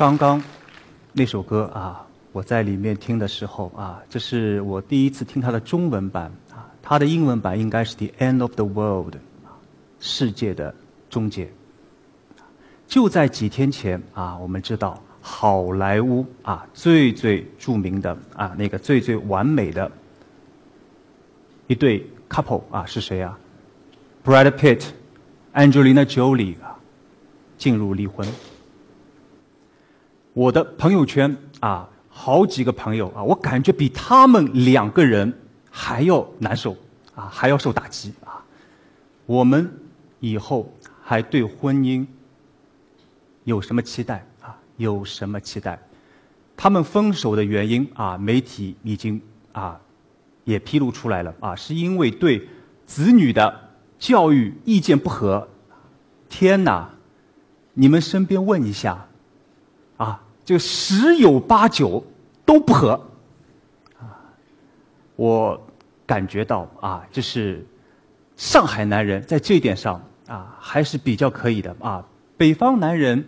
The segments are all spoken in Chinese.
刚刚那首歌啊，我在里面听的时候啊，这是我第一次听它的中文版啊，它的英文版应该是 The End of the World，世界的终结。就在几天前啊，我们知道好莱坞啊最最著名的啊那个最最完美的一对 couple 啊是谁啊？Brad Pitt、Angelina Jolie 进入离婚。我的朋友圈啊，好几个朋友啊，我感觉比他们两个人还要难受啊，还要受打击啊。我们以后还对婚姻有什么期待啊？有什么期待？他们分手的原因啊，媒体已经啊也披露出来了啊，是因为对子女的教育意见不合。天哪！你们身边问一下。啊，就十有八九都不合，啊，我感觉到啊，就是上海男人在这一点上啊还是比较可以的啊。北方男人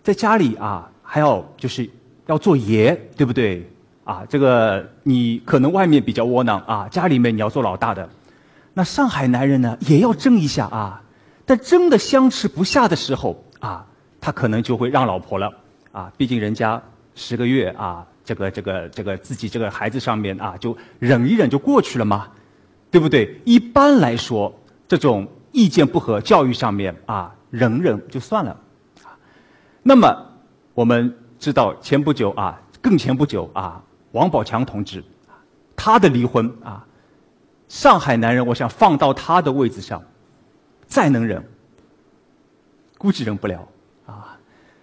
在家里啊还要就是要做爷，对不对？啊，这个你可能外面比较窝囊啊，家里面你要做老大的。那上海男人呢也要争一下啊，但争的相持不下的时候啊，他可能就会让老婆了。啊，毕竟人家十个月啊，这个这个这个自己这个孩子上面啊，就忍一忍就过去了嘛，对不对？一般来说，这种意见不合，教育上面啊，忍忍就算了。那么我们知道，前不久啊，更前不久啊，王宝强同志，他的离婚啊，上海男人，我想放到他的位置上，再能忍，估计忍不了。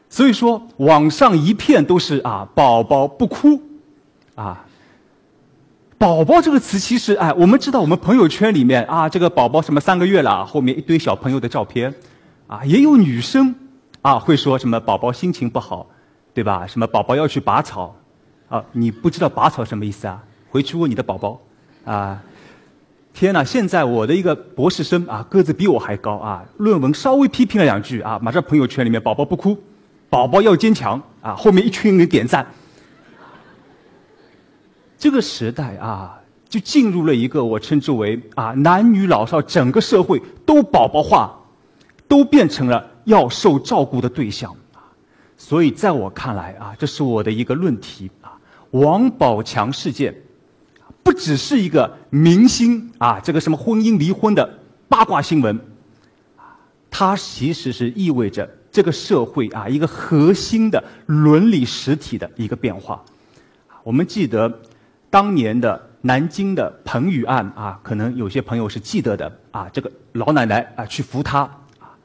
所以说，网上一片都是啊，宝宝不哭，啊，宝宝这个词其实哎，我们知道我们朋友圈里面啊，这个宝宝什么三个月了，后面一堆小朋友的照片，啊，也有女生啊会说什么宝宝心情不好，对吧？什么宝宝要去拔草，啊，你不知道拔草什么意思啊？回去问你的宝宝，啊，天哪！现在我的一个博士生啊，个子比我还高啊，论文稍微批评了两句啊，马上朋友圈里面宝宝不哭。宝宝要坚强啊！后面一群人点赞。这个时代啊，就进入了一个我称之为啊，男女老少整个社会都宝宝化，都变成了要受照顾的对象啊。所以在我看来啊，这是我的一个论题啊。王宝强事件，不只是一个明星啊，这个什么婚姻离婚的八卦新闻，它其实是意味着。这个社会啊，一个核心的伦理实体的一个变化。我们记得当年的南京的彭宇案啊，可能有些朋友是记得的啊。这个老奶奶啊去扶他啊，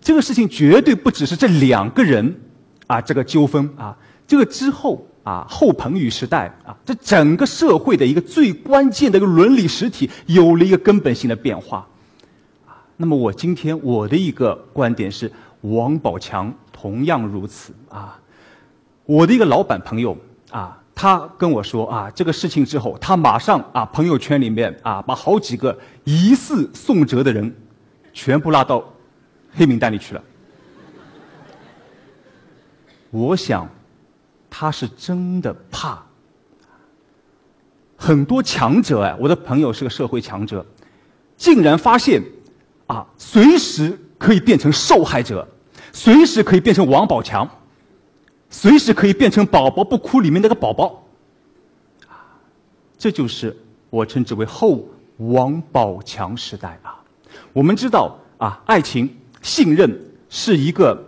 这个事情绝对不只是这两个人啊这个纠纷啊。这个之后啊，后彭宇时代啊，这整个社会的一个最关键的一个伦理实体有了一个根本性的变化。啊，那么我今天我的一个观点是。王宝强同样如此啊！我的一个老板朋友啊，他跟我说啊，这个事情之后，他马上啊，朋友圈里面啊，把好几个疑似宋哲的人全部拉到黑名单里去了。我想，他是真的怕。很多强者哎，我的朋友是个社会强者，竟然发现啊，随时可以变成受害者。随时可以变成王宝强，随时可以变成宝宝不哭里面那个宝宝，啊，这就是我称之为后王宝强时代啊。我们知道啊，爱情、信任是一个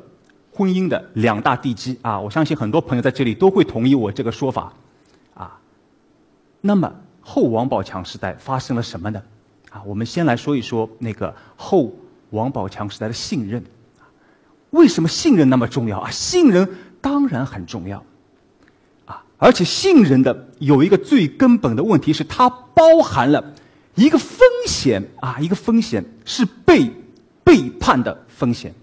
婚姻的两大地基啊。我相信很多朋友在这里都会同意我这个说法，啊。那么后王宝强时代发生了什么呢？啊，我们先来说一说那个后王宝强时代的信任。为什么信任那么重要啊？信任当然很重要，啊，而且信任的有一个最根本的问题是，它包含了一个风险啊，一个风险是被背叛的风险。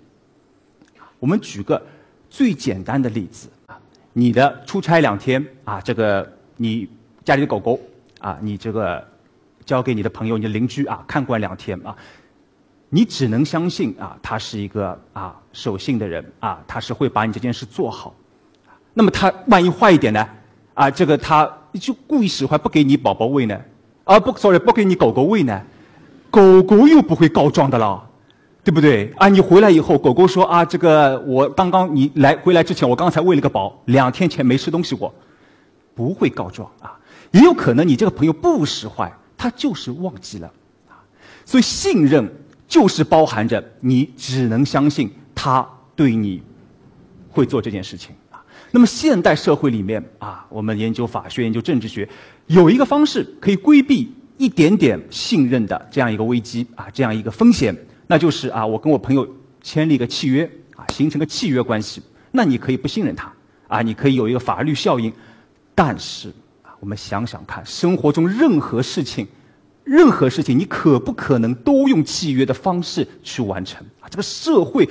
我们举个最简单的例子啊，你的出差两天啊，这个你家里的狗狗啊，你这个交给你的朋友、你的邻居啊，看管两天啊。你只能相信啊，他是一个啊守信的人啊，他是会把你这件事做好，那么他万一坏一点呢？啊，这个他就故意使坏，不给你宝宝喂呢？啊，不，sorry，不给你狗狗喂呢？狗狗又不会告状的了，对不对？啊，你回来以后，狗狗说啊，这个我刚刚你来回来之前，我刚才喂了个饱，两天前没吃东西过，不会告状啊。也有可能你这个朋友不使坏，他就是忘记了啊。所以信任就是包含着你只能相信他对你会做这件事情啊。那么现代社会里面啊，我们研究法学、研究政治学，有一个方式可以规避。一点点信任的这样一个危机啊，这样一个风险，那就是啊，我跟我朋友签了一个契约啊，形成个契约关系，那你可以不信任他啊，你可以有一个法律效应，但是啊，我们想想看，生活中任何事情，任何事情，你可不可能都用契约的方式去完成啊？这个社会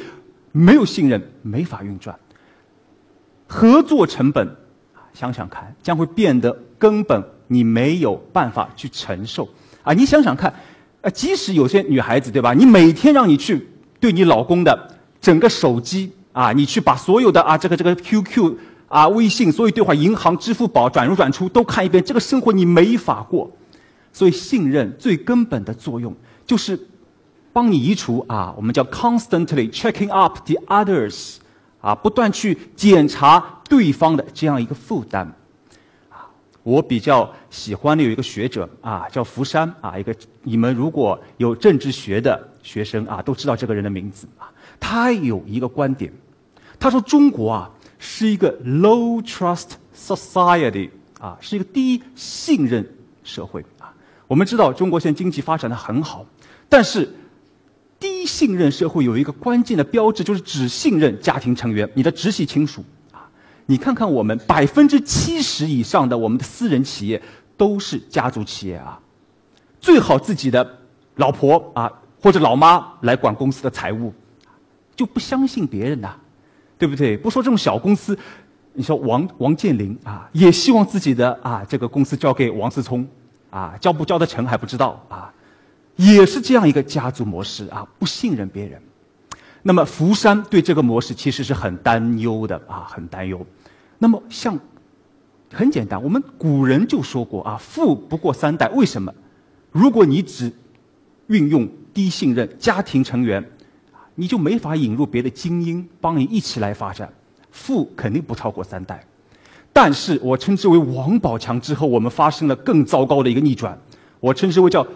没有信任，没法运转，合作成本啊，想想看，将会变得根本。你没有办法去承受啊！你想想看，呃，即使有些女孩子对吧？你每天让你去对你老公的整个手机啊，你去把所有的啊这个这个 QQ 啊、微信所有对话、银行、支付宝转入转出都看一遍，这个生活你没法过。所以，信任最根本的作用就是帮你移除啊，我们叫 constantly checking up the others 啊，不断去检查对方的这样一个负担。我比较喜欢的有一个学者啊，叫福山啊，一个你们如果有政治学的学生啊，都知道这个人的名字啊。他有一个观点，他说中国啊是一个 low trust society 啊，是一个低信任社会。我们知道中国现在经济发展的很好，但是低信任社会有一个关键的标志，就是只信任家庭成员，你的直系亲属啊。你看看我们百分之七十以上的我们的私人企业都是家族企业啊，最好自己的老婆啊或者老妈来管公司的财务，就不相信别人呐，对不对？不说这种小公司，你说王王健林啊，也希望自己的啊这个公司交给王思聪啊，教不教得成还不知道啊，也是这样一个家族模式啊，不信任别人。那么福山对这个模式其实是很担忧的啊，很担忧。那么，像很简单，我们古人就说过啊，“富不过三代”。为什么？如果你只运用低信任家庭成员，你就没法引入别的精英帮你一起来发展。富肯定不超过三代。但是我称之为王宝强之后，我们发生了更糟糕的一个逆转。我称之为叫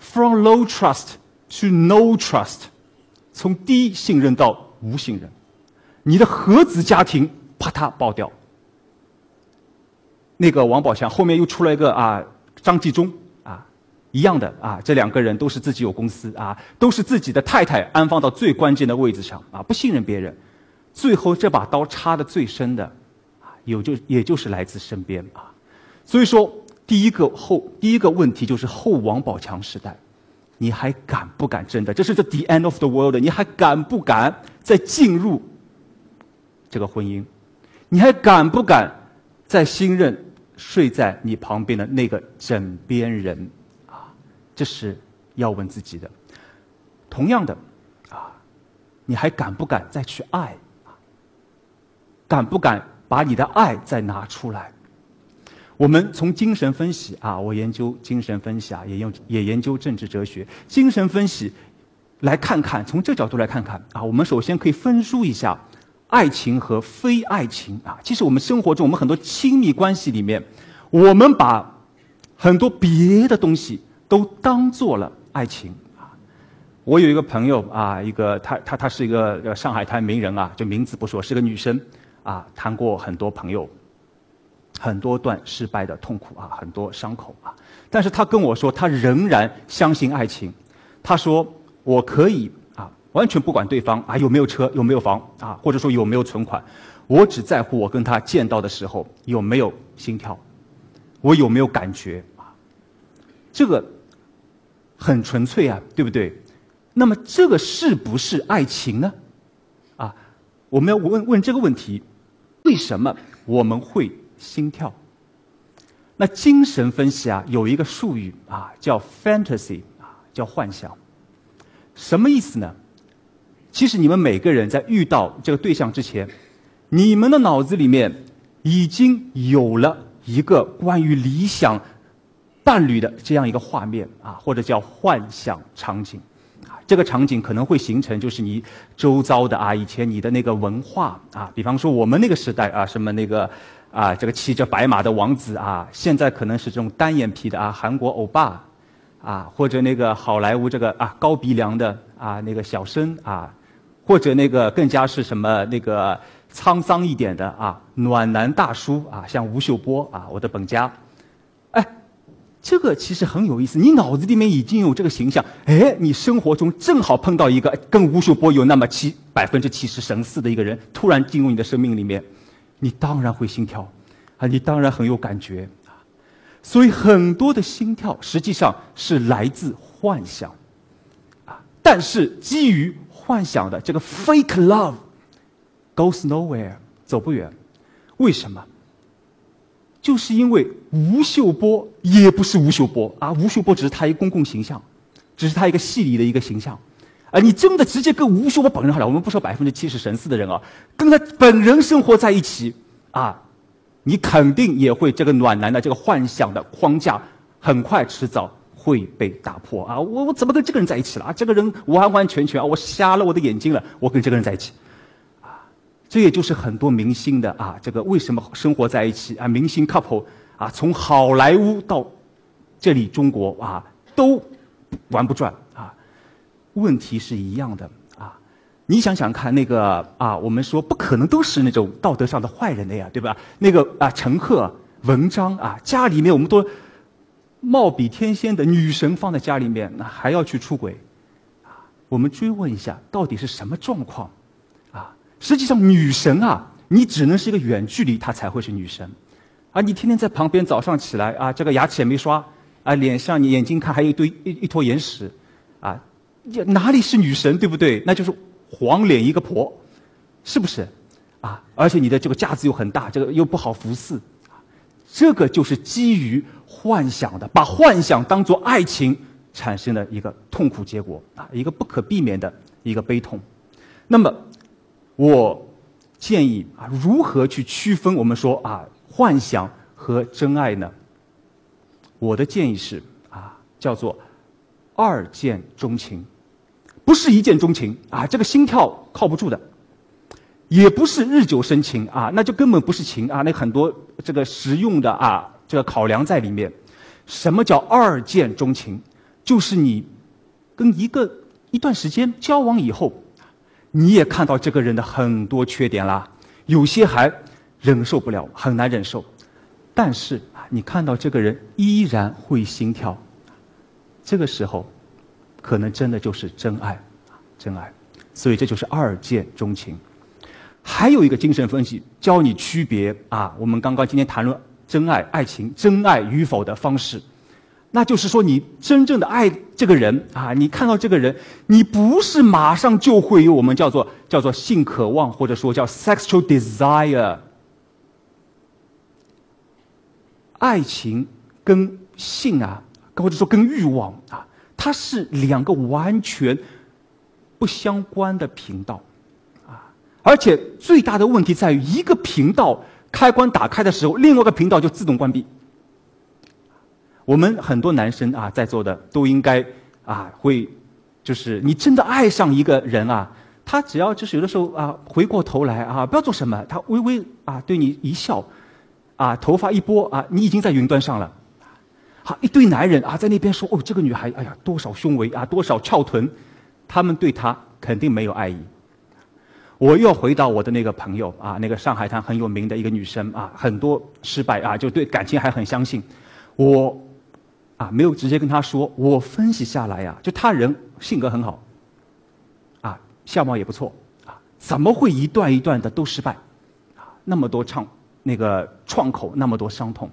“from low trust to no trust”，从低信任到无信任，你的合资家庭啪嗒爆掉。那个王宝强后面又出来一个啊，张纪中啊，一样的啊，这两个人都是自己有公司啊，都是自己的太太安放到最关键的位置上啊，不信任别人，最后这把刀插的最深的，有就也就是来自身边啊，所以说第一个后第一个问题就是后王宝强时代，你还敢不敢真的？这是 the end of the world，你还敢不敢再进入这个婚姻？你还敢不敢再信任？睡在你旁边的那个枕边人，啊，这是要问自己的。同样的，啊，你还敢不敢再去爱？敢不敢把你的爱再拿出来？我们从精神分析啊，我研究精神分析啊，也用也研究政治哲学。精神分析来看看，从这角度来看看啊，我们首先可以分梳一下。爱情和非爱情啊，其实我们生活中，我们很多亲密关系里面，我们把很多别的东西都当做了爱情啊。我有一个朋友啊，一个她她她是一个上海滩名人啊，就名字不说，是个女生啊，谈过很多朋友，很多段失败的痛苦啊，很多伤口啊，但是他跟我说，他仍然相信爱情。他说，我可以啊。完全不管对方啊有没有车有没有房啊，或者说有没有存款，我只在乎我跟他见到的时候有没有心跳，我有没有感觉啊？这个很纯粹啊，对不对？那么这个是不是爱情呢？啊，我们要问问这个问题：为什么我们会心跳？那精神分析啊有一个术语啊叫 fantasy 啊叫幻想，什么意思呢？其实你们每个人在遇到这个对象之前，你们的脑子里面已经有了一个关于理想伴侣的这样一个画面啊，或者叫幻想场景。这个场景可能会形成，就是你周遭的啊，以前你的那个文化啊，比方说我们那个时代啊，什么那个啊，这个骑着白马的王子啊，现在可能是这种单眼皮的啊，韩国欧巴啊，或者那个好莱坞这个啊高鼻梁的啊那个小生啊，或者那个更加是什么那个沧桑一点的啊暖男大叔啊，像吴秀波啊，我的本家。这个其实很有意思，你脑子里面已经有这个形象，哎，你生活中正好碰到一个跟吴秀波有那么七百分之七十神似的一个人，突然进入你的生命里面，你当然会心跳，啊，你当然很有感觉。啊，所以很多的心跳实际上是来自幻想，啊，但是基于幻想的这个 fake love goes nowhere，走不远，为什么？就是因为吴秀波也不是吴秀波啊，吴秀波只是他一公共形象，只是他一个戏里的一个形象，啊，你真的直接跟吴秀波本人好了，我们不说百分之七十神似的人啊，跟他本人生活在一起啊，你肯定也会这个暖男的这个幻想的框架，很快迟早会被打破啊！我我怎么跟这个人在一起了啊？这个人完完全全啊，我瞎了我的眼睛了，我跟这个人在一起。这也就是很多明星的啊，这个为什么生活在一起啊？明星 couple 啊，从好莱坞到这里中国啊，都玩不转啊。问题是一样的啊。你想想看，那个啊，我们说不可能都是那种道德上的坏人的呀，对吧？那个啊，陈赫、文章啊，家里面我们都貌比天仙的女神放在家里面，那还要去出轨啊？我们追问一下，到底是什么状况？实际上，女神啊，你只能是一个远距离，她才会是女神。啊，你天天在旁边，早上起来啊，这个牙齿也没刷，啊，脸上你眼睛看还有一堆一一坨眼屎，啊，哪里是女神，对不对？那就是黄脸一个婆，是不是？啊，而且你的这个架子又很大，这个又不好服侍，这个就是基于幻想的，把幻想当做爱情产生的一个痛苦结果啊，一个不可避免的一个悲痛。那么。我建议啊，如何去区分我们说啊幻想和真爱呢？我的建议是啊，叫做二见钟情，不是一见钟情啊，这个心跳靠不住的，也不是日久生情啊，那就根本不是情啊，那很多这个实用的啊这个考量在里面。什么叫二见钟情？就是你跟一个一段时间交往以后。你也看到这个人的很多缺点啦，有些还忍受不了，很难忍受。但是啊，你看到这个人依然会心跳，这个时候，可能真的就是真爱，真爱。所以这就是二见钟情。还有一个精神分析教你区别啊，我们刚刚今天谈论真爱、爱情真爱与否的方式。那就是说，你真正的爱这个人啊，你看到这个人，你不是马上就会有我们叫做叫做性渴望，或者说叫 sexual desire。爱情跟性啊，或者说跟欲望啊，它是两个完全不相关的频道啊，而且最大的问题在于，一个频道开关打开的时候，另外一个频道就自动关闭。我们很多男生啊，在座的都应该啊，会就是你真的爱上一个人啊，他只要就是有的时候啊，回过头来啊，不要做什么，他微微啊对你一笑，啊头发一拨啊，你已经在云端上了。好，一堆男人啊在那边说哦，这个女孩哎呀多少胸围啊，多少翘臀，他们对她肯定没有爱意。我又回到我的那个朋友啊，那个上海滩很有名的一个女生啊，很多失败啊，就对感情还很相信我。啊，没有直接跟他说。我分析下来呀，就他人性格很好，啊，相貌也不错，啊，怎么会一段一段的都失败？啊，那么多创那个创口，那么多伤痛。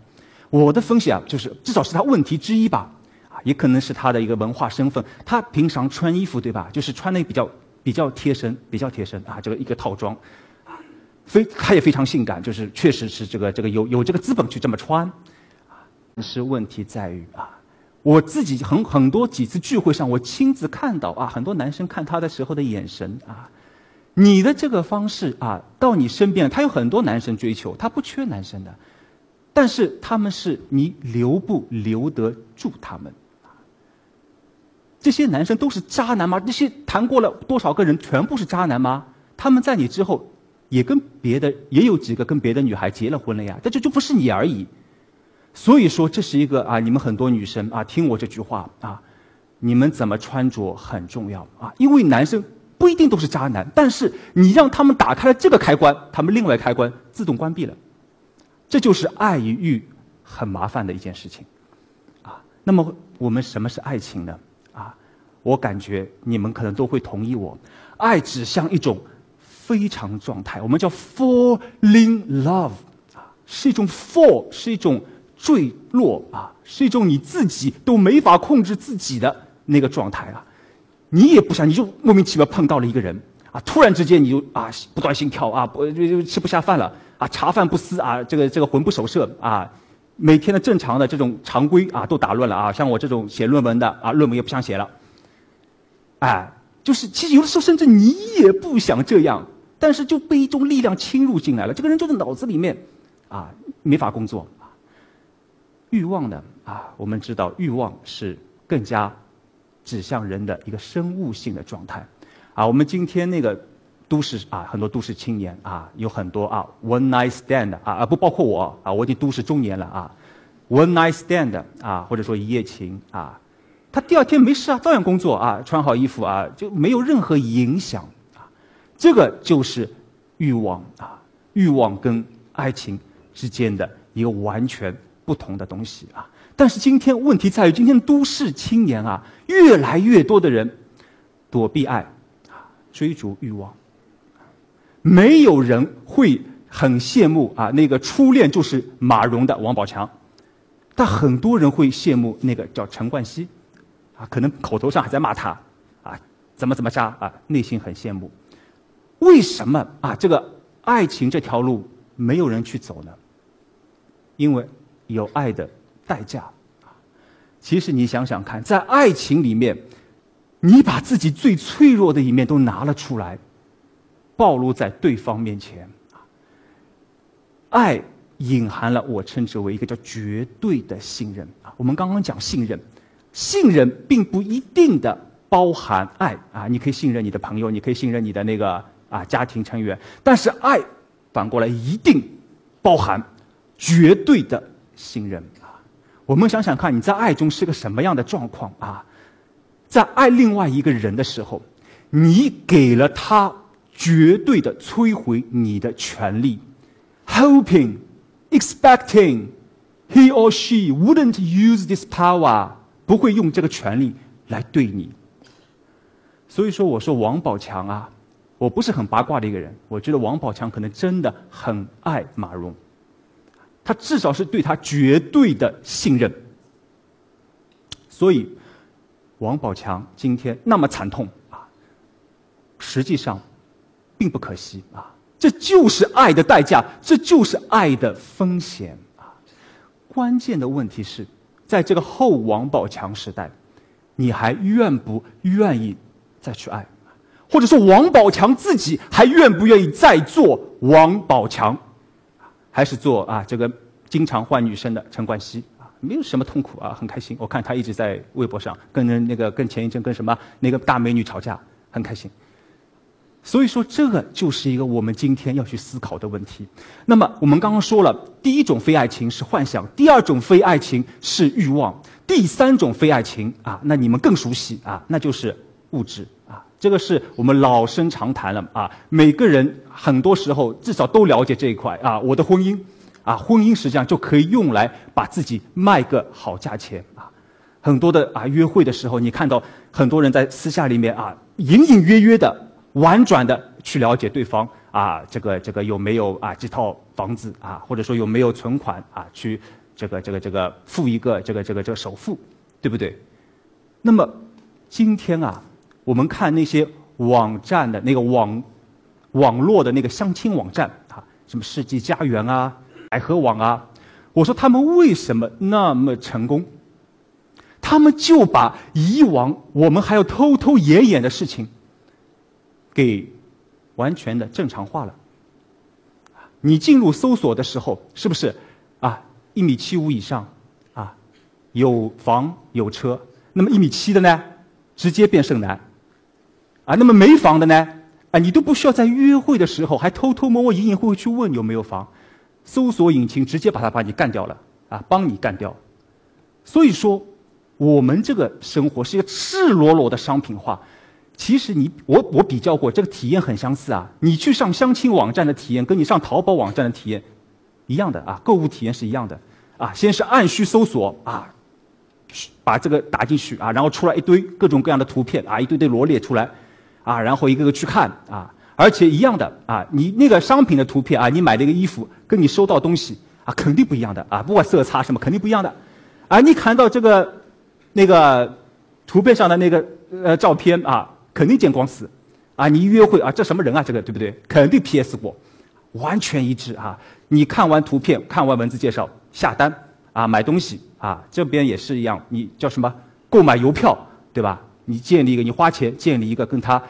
我的分析啊，就是至少是他问题之一吧。啊，也可能是他的一个文化身份。他平常穿衣服对吧？就是穿的比较比较贴身，比较贴身啊，这个一个套装，啊，非他也非常性感，就是确实是这个这个有有这个资本去这么穿，啊，是问题在于啊。我自己很很多几次聚会上，我亲自看到啊，很多男生看她的时候的眼神啊，你的这个方式啊，到你身边，他有很多男生追求，他不缺男生的，但是他们是你留不留得住他们？这些男生都是渣男吗？那些谈过了多少个人，全部是渣男吗？他们在你之后，也跟别的也有几个跟别的女孩结了婚了呀，但这就不是你而已。所以说，这是一个啊，你们很多女生啊，听我这句话啊，你们怎么穿着很重要啊，因为男生。不一定都是渣男，但是你让他们打开了这个开关，他们另外开关自动关闭了，这就是爱与欲很麻烦的一件事情，啊，那么我们什么是爱情呢？啊，我感觉你们可能都会同意我，爱只像一种非常状态，我们叫 falling love，啊，是一种 fall，是一种坠落啊，是一种你自己都没法控制自己的那个状态啊。你也不想，你就莫名其妙碰到了一个人啊！突然之间你就啊不断心跳啊，不就就吃不下饭了啊，茶饭不思啊，这个这个魂不守舍啊，每天的正常的这种常规啊都打乱了啊！像我这种写论文的啊，论文也不想写了，哎，就是其实有的时候甚至你也不想这样，但是就被一种力量侵入进来了，这个人就在脑子里面啊没法工作。欲望呢啊，我们知道欲望是更加。指向人的一个生物性的状态，啊，我们今天那个都市啊，很多都市青年啊，有很多啊，one night stand 啊，啊不包括我啊，我已经都市中年了啊，one night stand 啊，或者说一夜情啊，他第二天没事啊，照样工作啊，穿好衣服啊，就没有任何影响啊，这个就是欲望啊，欲望跟爱情之间的一个完全不同的东西啊。但是今天问题在于，今天都市青年啊，越来越多的人躲避爱，啊，追逐欲望。没有人会很羡慕啊，那个初恋就是马蓉的王宝强，但很多人会羡慕那个叫陈冠希，啊，可能口头上还在骂他，啊，怎么怎么渣啊，内心很羡慕。为什么啊？这个爱情这条路没有人去走呢？因为有爱的。代价啊！其实你想想看，在爱情里面，你把自己最脆弱的一面都拿了出来，暴露在对方面前啊。爱隐含了我称之为一个叫绝对的信任啊。我们刚刚讲信任，信任并不一定的包含爱啊。你可以信任你的朋友，你可以信任你的那个啊家庭成员，但是爱反过来一定包含绝对的信任。我们想想看，你在爱中是个什么样的状况啊？在爱另外一个人的时候，你给了他绝对的摧毁你的权利，hoping, expecting he or she wouldn't use this power，不会用这个权利来对你。所以说，我说王宝强啊，我不是很八卦的一个人，我觉得王宝强可能真的很爱马蓉。他至少是对他绝对的信任，所以王宝强今天那么惨痛啊，实际上并不可惜啊，这就是爱的代价，这就是爱的风险啊。关键的问题是在这个后王宝强时代，你还愿不愿意再去爱，或者说王宝强自己还愿不愿意再做王宝强？还是做啊，这个经常换女生的陈冠希啊，没有什么痛苦啊，很开心。我看他一直在微博上跟人那个跟前一阵跟什么那个大美女吵架，很开心。所以说，这个就是一个我们今天要去思考的问题。那么，我们刚刚说了，第一种非爱情是幻想，第二种非爱情是欲望，第三种非爱情啊，那你们更熟悉啊，那就是物质。这个是我们老生常谈了啊，每个人很多时候至少都了解这一块啊。我的婚姻，啊，婚姻实际上就可以用来把自己卖个好价钱啊。很多的啊约会的时候，你看到很多人在私下里面啊，隐隐约约的、婉转的去了解对方啊，这个这个有没有啊这套房子啊，或者说有没有存款啊，去这个这个这个付一个这个这个这个首付，对不对？那么今天啊。我们看那些网站的那个网网络的那个相亲网站啊，什么世纪佳缘啊、百合网啊，我说他们为什么那么成功？他们就把以往我们还要偷偷掩掩的事情给完全的正常化了。你进入搜索的时候，是不是啊？一米七五以上，啊，有房有车，那么一米七的呢，直接变剩男。啊，那么没房的呢，啊，你都不需要在约会的时候还偷偷摸摸、隐隐晦晦去问有没有房，搜索引擎直接把它把你干掉了，啊，帮你干掉。所以说，我们这个生活是一个赤裸裸的商品化。其实你我我比较过，这个体验很相似啊。你去上相亲网站的体验，跟你上淘宝网站的体验一样的啊，购物体验是一样的啊。先是按需搜索啊，把这个打进去啊，然后出来一堆各种各样的图片啊，一堆堆罗列出来啊，然后一个个去看啊，而且一样的啊，你那个商品的图片啊，你买的一个衣服跟你收到东西啊，肯定不一样的啊，不管色差什么，肯定不一样的。啊，你看到这个那个图片上的那个呃照片啊。肯定见光死，啊！你约会啊，这什么人啊？这个对不对？肯定 P S 过，完全一致啊！你看完图片，看完文字介绍，下单啊，买东西啊，这边也是一样，你叫什么？购买邮票，对吧？你建立一个，你花钱建立一个跟他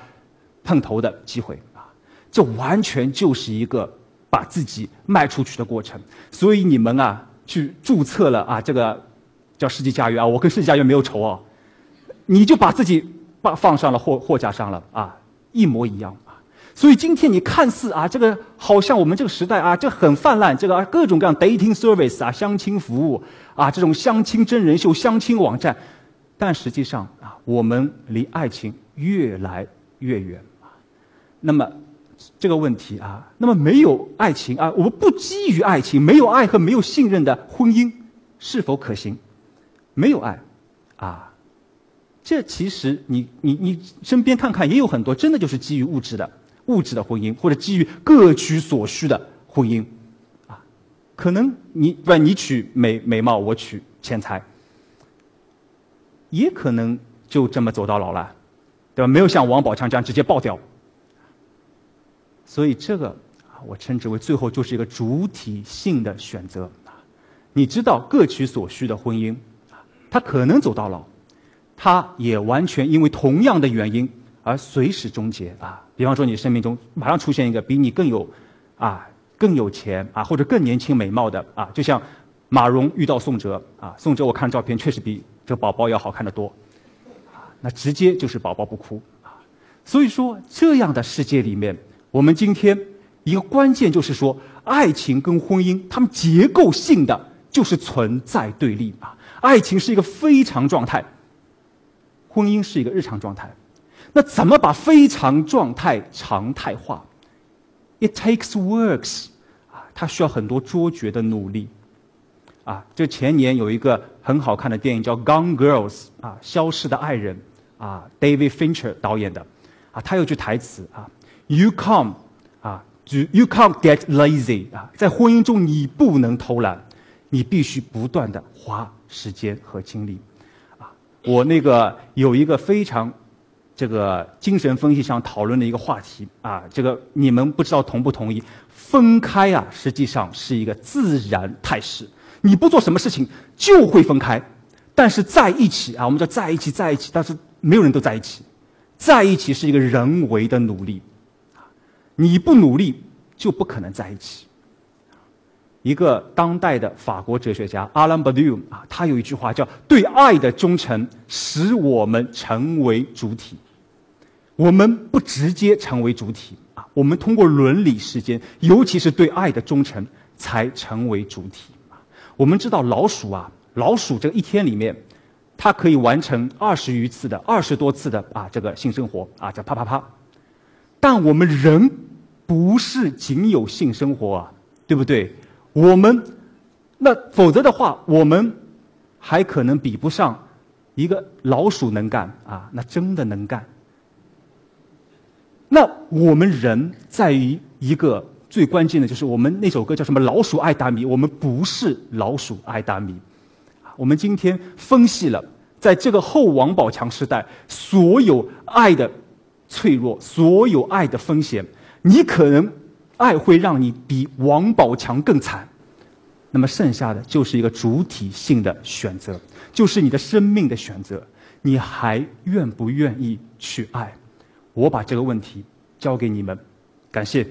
碰头的机会啊，这完全就是一个把自己卖出去的过程。所以你们啊，去注册了啊，这个叫世纪佳缘啊，我跟世纪佳缘没有仇啊，你就把自己。把放上了货货架上了啊，一模一样啊。所以今天你看似啊，这个好像我们这个时代啊，这很泛滥，这个各种各样 dating service 啊，相亲服务啊，这种相亲真人秀、相亲网站，但实际上啊，我们离爱情越来越远。那么这个问题啊，那么没有爱情啊，我们不基于爱情，没有爱和没有信任的婚姻是否可行？没有爱啊。这其实你你你身边看看也有很多，真的就是基于物质的物质的婚姻，或者基于各取所需的婚姻，啊，可能你不你取美美貌，我取钱财，也可能就这么走到老了，对吧？没有像王宝强这样直接爆掉。所以这个啊，我称之为最后就是一个主体性的选择啊。你知道各取所需的婚姻啊，他可能走到老。他也完全因为同样的原因而随时终结啊！比方说，你生命中马上出现一个比你更有，啊更有钱啊或者更年轻美貌的啊，就像马蓉遇到宋哲啊，宋哲我看照片确实比这宝宝要好看的多，啊，那直接就是宝宝不哭啊！所以说，这样的世界里面，我们今天一个关键就是说，爱情跟婚姻，它们结构性的就是存在对立啊！爱情是一个非常状态。婚姻是一个日常状态，那怎么把非常状态常态化？It takes works，啊，它需要很多卓绝的努力。啊，这前年有一个很好看的电影叫《Gone Girls》，啊，消失的爱人，啊，David Fincher 导演的，啊，他有句台词啊，You come，啊，You can't get lazy，啊，在婚姻中你不能偷懒，你必须不断的花时间和精力。啊我那个有一个非常，这个精神分析上讨论的一个话题啊，这个你们不知道同不同意？分开啊，实际上是一个自然态势，你不做什么事情就会分开，但是在一起啊，我们叫在一起，在一起，但是没有人都在一起，在一起是一个人为的努力，你不努力就不可能在一起。一个当代的法国哲学家阿兰·巴迪乌啊，他有一句话叫“对爱的忠诚使我们成为主体”。我们不直接成为主体啊，我们通过伦理时间，尤其是对爱的忠诚，才成为主体。我们知道老鼠啊，老鼠这一天里面，它可以完成二十余次的、二十多次的啊这个性生活啊，叫啪啪啪。但我们人不是仅有性生活啊，对不对？我们，那否则的话，我们还可能比不上一个老鼠能干啊，那真的能干。那我们人在于一个最关键的就是我们那首歌叫什么？老鼠爱大米，我们不是老鼠爱大米。我们今天分析了，在这个后王宝强时代，所有爱的脆弱，所有爱的风险，你可能。爱会让你比王宝强更惨，那么剩下的就是一个主体性的选择，就是你的生命的选择。你还愿不愿意去爱？我把这个问题交给你们，感谢。